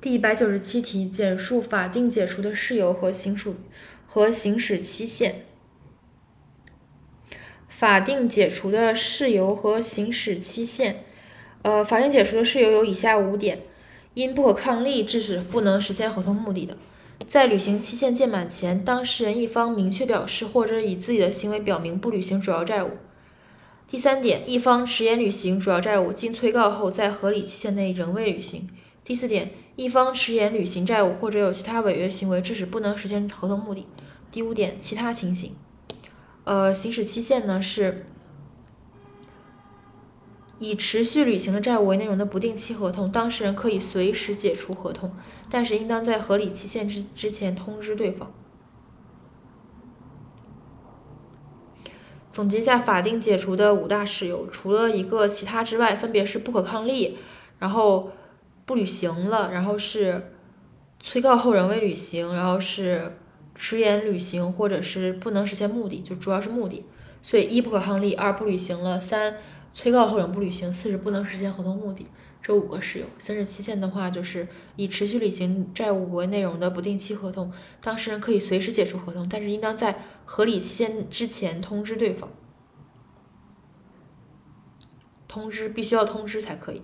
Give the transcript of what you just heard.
第一百九十七题，简述法定解除的事由和行属和行使期限。法定解除的事由和行使期限，呃，法定解除的事由有以下五点：因不可抗力致使不能实现合同目的的，在履行期限届满前，当事人一方明确表示或者以自己的行为表明不履行主要债务。第三点，一方迟延履行主要债务，经催告后在合理期限内仍未履行。第四点，一方迟延履行债务或者有其他违约行为致使不能实现合同目的。第五点，其他情形。呃，行使期限呢是以持续履行的债务为内容的不定期合同，当事人可以随时解除合同，但是应当在合理期限之之前通知对方。总结一下法定解除的五大事由，除了一个其他之外，分别是不可抗力，然后。不履行了，然后是催告后仍未履行，然后是迟延履行，或者是不能实现目的，就主要是目的。所以一不可抗力，二不履行了，三催告后仍不履行，四是不能实现合同目的。这五个事由。行使期限的话，就是以持续履行债务为内容的不定期合同，当事人可以随时解除合同，但是应当在合理期限之前通知对方，通知必须要通知才可以。